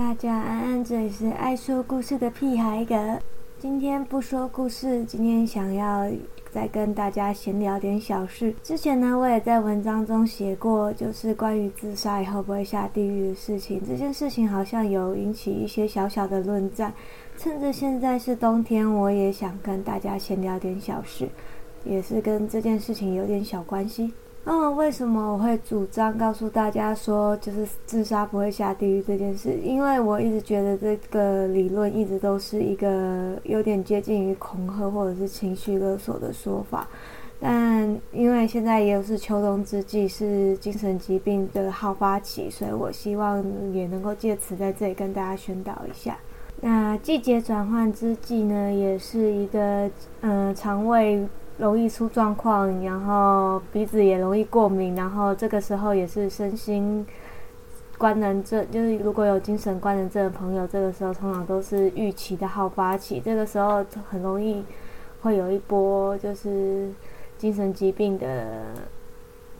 大家安安，这里是爱说故事的屁孩哥。今天不说故事，今天想要再跟大家闲聊点小事。之前呢，我也在文章中写过，就是关于自杀以后不会下地狱的事情。这件事情好像有引起一些小小的论战。趁着现在是冬天，我也想跟大家闲聊点小事，也是跟这件事情有点小关系。嗯，为什么我会主张告诉大家说，就是自杀不会下地狱这件事？因为我一直觉得这个理论一直都是一个有点接近于恐吓或者是情绪勒索的说法。但因为现在也是秋冬之际，是精神疾病的好发期，所以我希望也能够借此在这里跟大家宣导一下。那季节转换之际呢，也是一个嗯肠胃。容易出状况，然后鼻子也容易过敏，然后这个时候也是身心官能症，就是如果有精神官能症的朋友，这个时候通常都是预期的好发期，这个时候很容易会有一波就是精神疾病的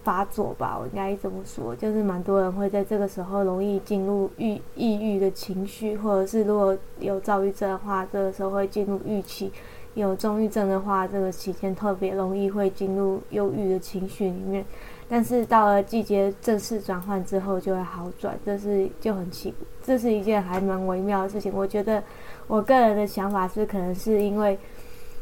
发作吧，我应该这么说，就是蛮多人会在这个时候容易进入郁抑郁的情绪，或者是如果有躁郁症的话，这个时候会进入预期。有重郁症的话，这个期间特别容易会进入忧郁的情绪里面，但是到了季节正式转换之后就会好转，这是就很奇，这是一件还蛮微妙的事情。我觉得我个人的想法是，可能是因为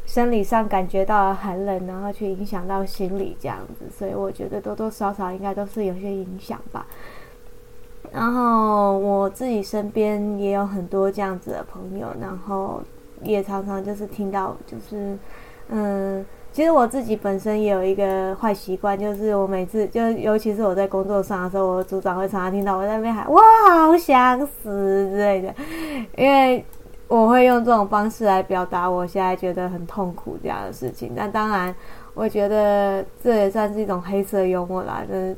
生理上感觉到了寒冷，然后去影响到心理这样子，所以我觉得多多少少应该都是有些影响吧。然后我自己身边也有很多这样子的朋友，然后。也常常就是听到，就是，嗯，其实我自己本身也有一个坏习惯，就是我每次就尤其是我在工作上的时候，我组长会常常听到我在那边喊“我，好想死”之类的，因为我会用这种方式来表达我现在觉得很痛苦这样的事情。那当然，我觉得这也算是一种黑色幽默啦。真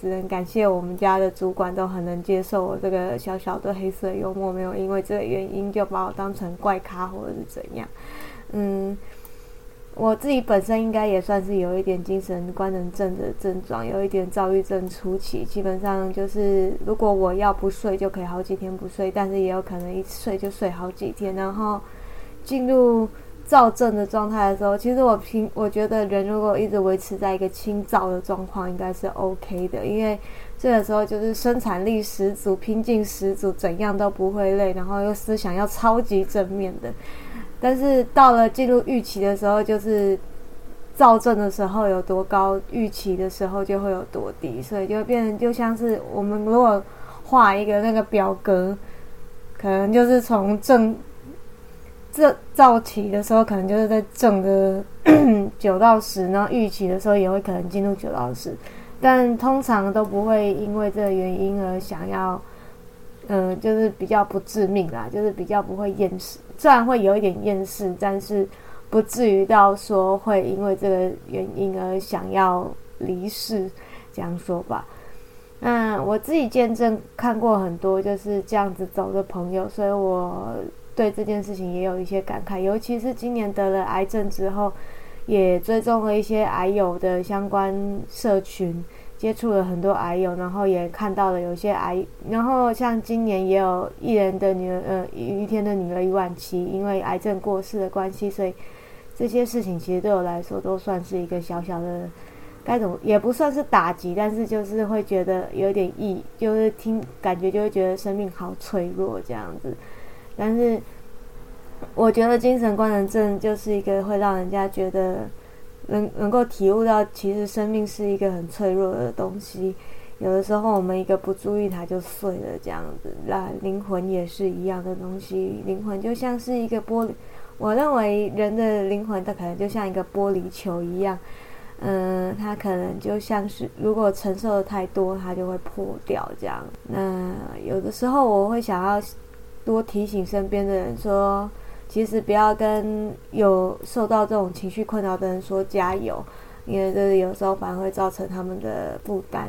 只能感谢我们家的主管都很能接受我这个小小的黑色幽默，没有因为这个原因就把我当成怪咖或者是怎样。嗯，我自己本身应该也算是有一点精神官能症的症状，有一点躁郁症初期。基本上就是如果我要不睡，就可以好几天不睡，但是也有可能一睡就睡好几天，然后进入。躁症的状态的时候，其实我平我觉得人如果一直维持在一个轻躁的状况，应该是 OK 的，因为这个时候就是生产力十足、拼劲十足，怎样都不会累，然后又思想要超级正面的。但是到了进入预期的时候，就是躁症的时候有多高，预期的时候就会有多低，所以就变成就像是我们如果画一个那个表格，可能就是从正。这造起的时候，可能就是在正的 九到十，然后预期的时候也会可能进入九到十，但通常都不会因为这个原因而想要，嗯，就是比较不致命啦，就是比较不会厌世，虽然会有一点厌世，但是不至于到说会因为这个原因而想要离世，这样说吧。嗯，我自己见证看过很多就是这样子走的朋友，所以我。对这件事情也有一些感慨，尤其是今年得了癌症之后，也追踪了一些癌友的相关社群，接触了很多癌友，然后也看到了有些癌，然后像今年也有艺人的女儿，呃，于天的女儿余婉琪，因为癌症过世的关系，所以这些事情其实对我来说都算是一个小小的，该怎么也不算是打击，但是就是会觉得有点意，就是听感觉就会觉得生命好脆弱这样子。但是，我觉得精神官能症就是一个会让人家觉得能能够体悟到，其实生命是一个很脆弱的东西。有的时候我们一个不注意，它就碎了，这样子。那灵魂也是一样的东西，灵魂就像是一个玻璃。我认为人的灵魂，它可能就像一个玻璃球一样，嗯，它可能就像是如果承受的太多，它就会破掉这样。那有的时候我会想要。多提醒身边的人说，其实不要跟有受到这种情绪困扰的人说加油，因为这有时候反而会造成他们的负担。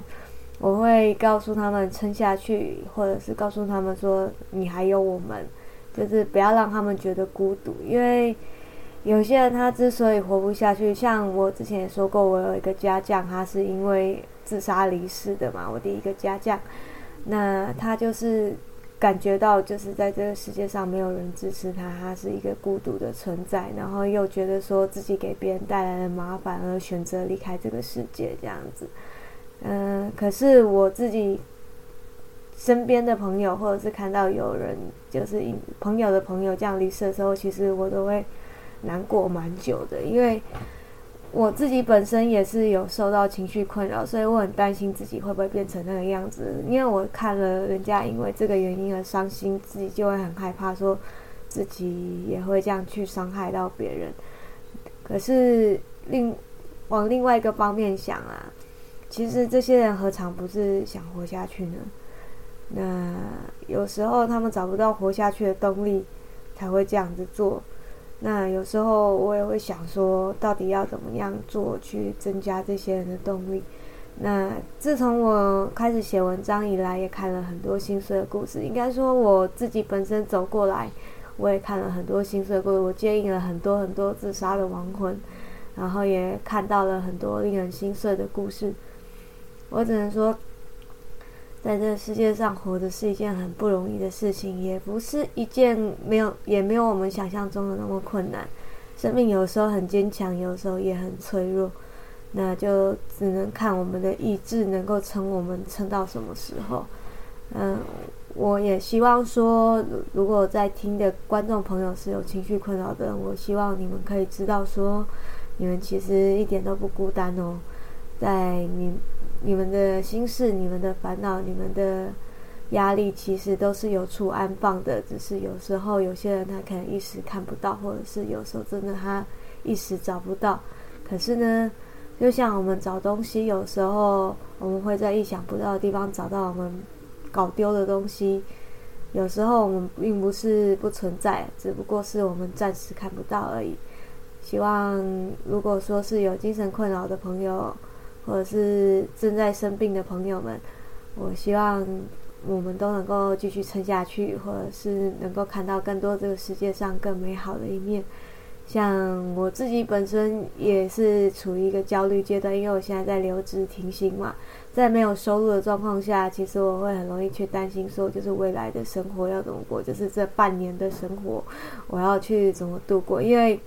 我会告诉他们撑下去，或者是告诉他们说你还有我们，就是不要让他们觉得孤独。因为有些人他之所以活不下去，像我之前也说过，我有一个家将，他是因为自杀离世的嘛，我第一个家将，那他就是。感觉到就是在这个世界上没有人支持他，他是一个孤独的存在，然后又觉得说自己给别人带来了麻烦而选择离开这个世界这样子。嗯，可是我自己身边的朋友，或者是看到有人就是朋友的朋友这样离世的时候，其实我都会难过蛮久的，因为。我自己本身也是有受到情绪困扰，所以我很担心自己会不会变成那个样子。因为我看了人家因为这个原因而伤心，自己就会很害怕，说自己也会这样去伤害到别人。可是另往另外一个方面想啊，其实这些人何尝不是想活下去呢？那有时候他们找不到活下去的动力，才会这样子做。那有时候我也会想说，到底要怎么样做去增加这些人的动力？那自从我开始写文章以来，也看了很多心碎的故事。应该说我自己本身走过来，我也看了很多心碎故事。我接应了很多很多自杀的亡魂，然后也看到了很多令人心碎的故事。我只能说。在这个世界上活着是一件很不容易的事情，也不是一件没有也没有我们想象中的那么困难。生命有时候很坚强，有时候也很脆弱，那就只能看我们的意志能够撑我们撑到什么时候。嗯，我也希望说，如果在听的观众朋友是有情绪困扰的，我希望你们可以知道说，你们其实一点都不孤单哦，在你。你们的心事、你们的烦恼、你们的压力，其实都是有处安放的。只是有时候有些人他可能一时看不到，或者是有时候真的他一时找不到。可是呢，就像我们找东西，有时候我们会在意想不到的地方找到我们搞丢的东西。有时候我们并不是不存在，只不过是我们暂时看不到而已。希望如果说是有精神困扰的朋友。或者是正在生病的朋友们，我希望我们都能够继续撑下去，或者是能够看到更多这个世界上更美好的一面。像我自己本身也是处于一个焦虑阶段，因为我现在在留职停薪嘛，在没有收入的状况下，其实我会很容易去担心，说就是未来的生活要怎么过，就是这半年的生活我要去怎么度过，因为。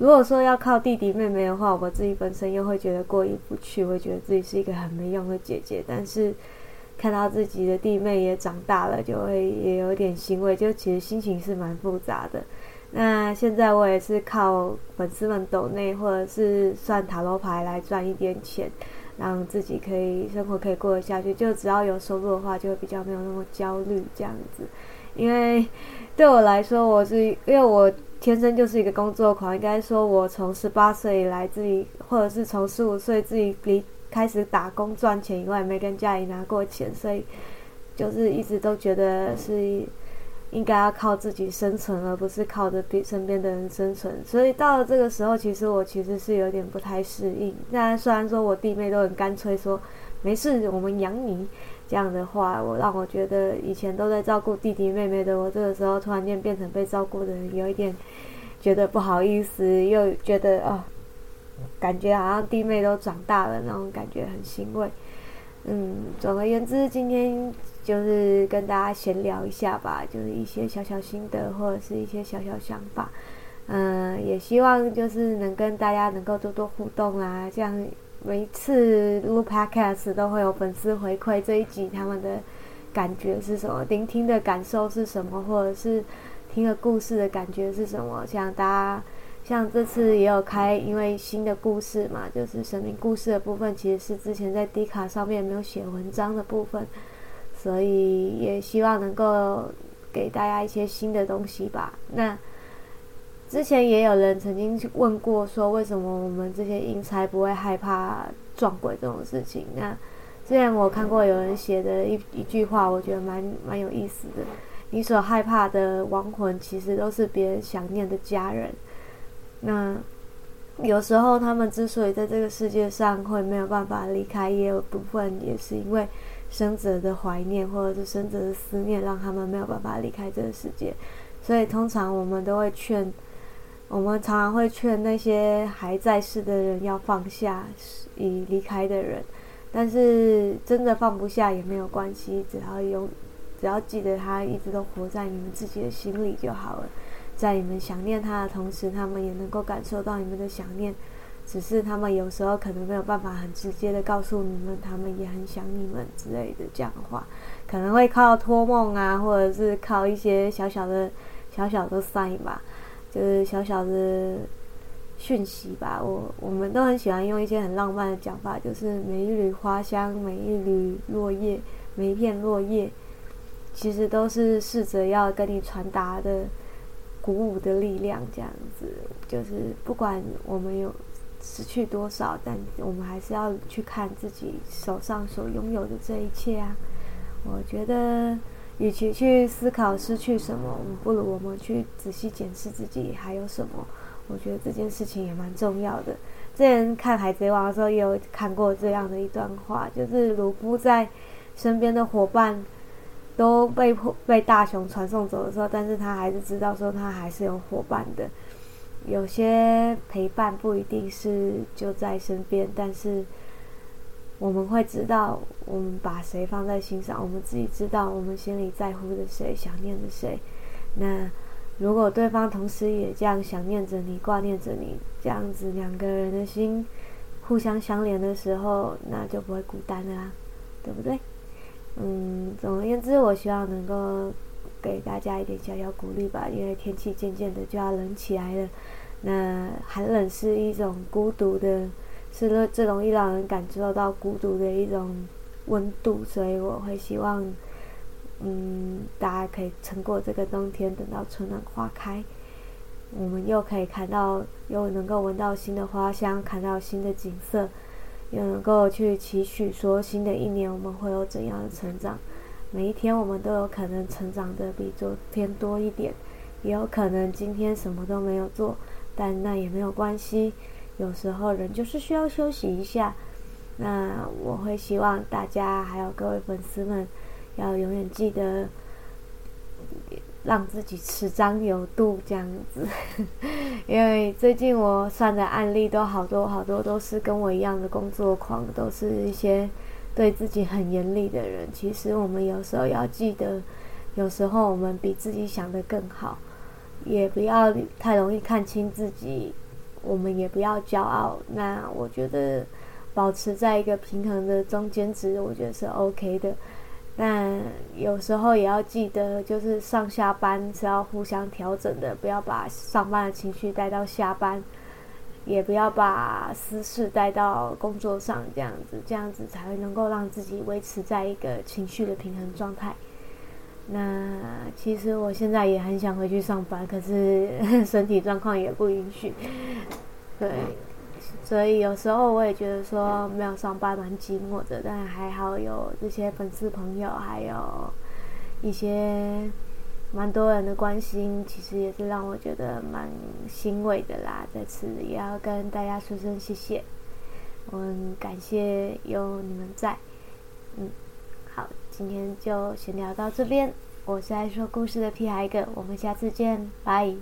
如果说要靠弟弟妹妹的话，我自己本身又会觉得过意不去，会觉得自己是一个很没用的姐姐。但是看到自己的弟妹也长大了，就会也有点欣慰，就其实心情是蛮复杂的。那现在我也是靠粉丝们抖内或者是算塔罗牌来赚一点钱，让自己可以生活可以过得下去。就只要有收入的话，就会比较没有那么焦虑这样子。因为对我来说，我是因为我。天生就是一个工作狂，应该说，我从十八岁以来自己，或者是从十五岁自己离开始打工赚钱以外，没跟家里拿过钱，所以就是一直都觉得是应该要靠自己生存，而不是靠着身边的人生存。所以到了这个时候，其实我其实是有点不太适应。那虽然说我弟妹都很干脆说没事，我们养你。这样的话，我让我觉得以前都在照顾弟弟妹妹的我，这个时候突然间变成被照顾的人，有一点觉得不好意思，又觉得啊，感觉好像弟妹都长大了那种感觉，很欣慰。嗯，总而言之，今天就是跟大家闲聊一下吧，就是一些小小心得或者是一些小小想法。嗯，也希望就是能跟大家能够多多互动啊，这样。每一次录 podcast 都会有粉丝回馈这一集他们的感觉是什么，聆听的感受是什么，或者是听了故事的感觉是什么。像大家像这次也有开，因为新的故事嘛，就是神明故事的部分，其实是之前在 D 卡上面没有写文章的部分，所以也希望能够给大家一些新的东西吧。那。之前也有人曾经问过，说为什么我们这些阴差不会害怕撞鬼这种事情？那之前我看过有人写的一一句话，我觉得蛮蛮有意思的。你所害怕的亡魂，其实都是别人想念的家人。那有时候他们之所以在这个世界上会没有办法离开，也有部分也是因为生者的怀念或者是生者的思念，让他们没有办法离开这个世界。所以通常我们都会劝。我们常常会劝那些还在世的人要放下已离开的人，但是真的放不下也没有关系，只要用只要记得他一直都活在你们自己的心里就好了。在你们想念他的同时，他们也能够感受到你们的想念。只是他们有时候可能没有办法很直接的告诉你们，他们也很想你们之类的这样的话，可能会靠托梦啊，或者是靠一些小小的、小小的 sign 吧，就是小小的讯息吧。我我们都很喜欢用一些很浪漫的讲法，就是每一缕花香，每一缕落叶，每一片落叶，其实都是试着要跟你传达的鼓舞的力量。这样子，就是不管我们有。失去多少？但我们还是要去看自己手上所拥有的这一切啊！我觉得，与其去思考失去什么，不如我们去仔细检视自己还有什么。我觉得这件事情也蛮重要的。之前看《海贼王》的时候，也有看过这样的一段话，就是鲁夫在身边的伙伴都被迫被大雄传送走的时候，但是他还是知道说他还是有伙伴的。有些陪伴不一定是就在身边，但是我们会知道我们把谁放在心上，我们自己知道我们心里在乎的谁，想念的谁。那如果对方同时也这样想念着你，挂念着你，这样子两个人的心互相相连的时候，那就不会孤单了啦，对不对？嗯，总而言之，我希望能够。给大家一点小小鼓励吧，因为天气渐渐的就要冷起来了。那寒冷是一种孤独的，是最容易让人感受到孤独的一种温度，所以我会希望，嗯，大家可以撑过这个冬天，等到春暖花开，我们又可以看到，又能够闻到新的花香，看到新的景色，又能够去期许说，新的一年我们会有怎样的成长。每一天，我们都有可能成长的比昨天多一点，也有可能今天什么都没有做，但那也没有关系。有时候人就是需要休息一下。那我会希望大家还有各位粉丝们，要永远记得让自己持张有度这样子。因为最近我算的案例都好多好多，都是跟我一样的工作狂，都是一些。对自己很严厉的人，其实我们有时候要记得，有时候我们比自己想的更好，也不要太容易看清自己，我们也不要骄傲。那我觉得保持在一个平衡的中间值，我觉得是 OK 的。但有时候也要记得，就是上下班是要互相调整的，不要把上班的情绪带到下班。也不要把私事带到工作上，这样子，这样子才会能够让自己维持在一个情绪的平衡状态。那其实我现在也很想回去上班，可是 身体状况也不允许。对，所以有时候我也觉得说没有上班蛮寂寞的，但还好有这些粉丝朋友，还有一些。蛮多人的关心，其实也是让我觉得蛮欣慰的啦。在此也要跟大家说声谢谢，我很感谢有你们在。嗯，今天就先聊到这边。我是爱说故事的屁孩哥，我们下次见，拜。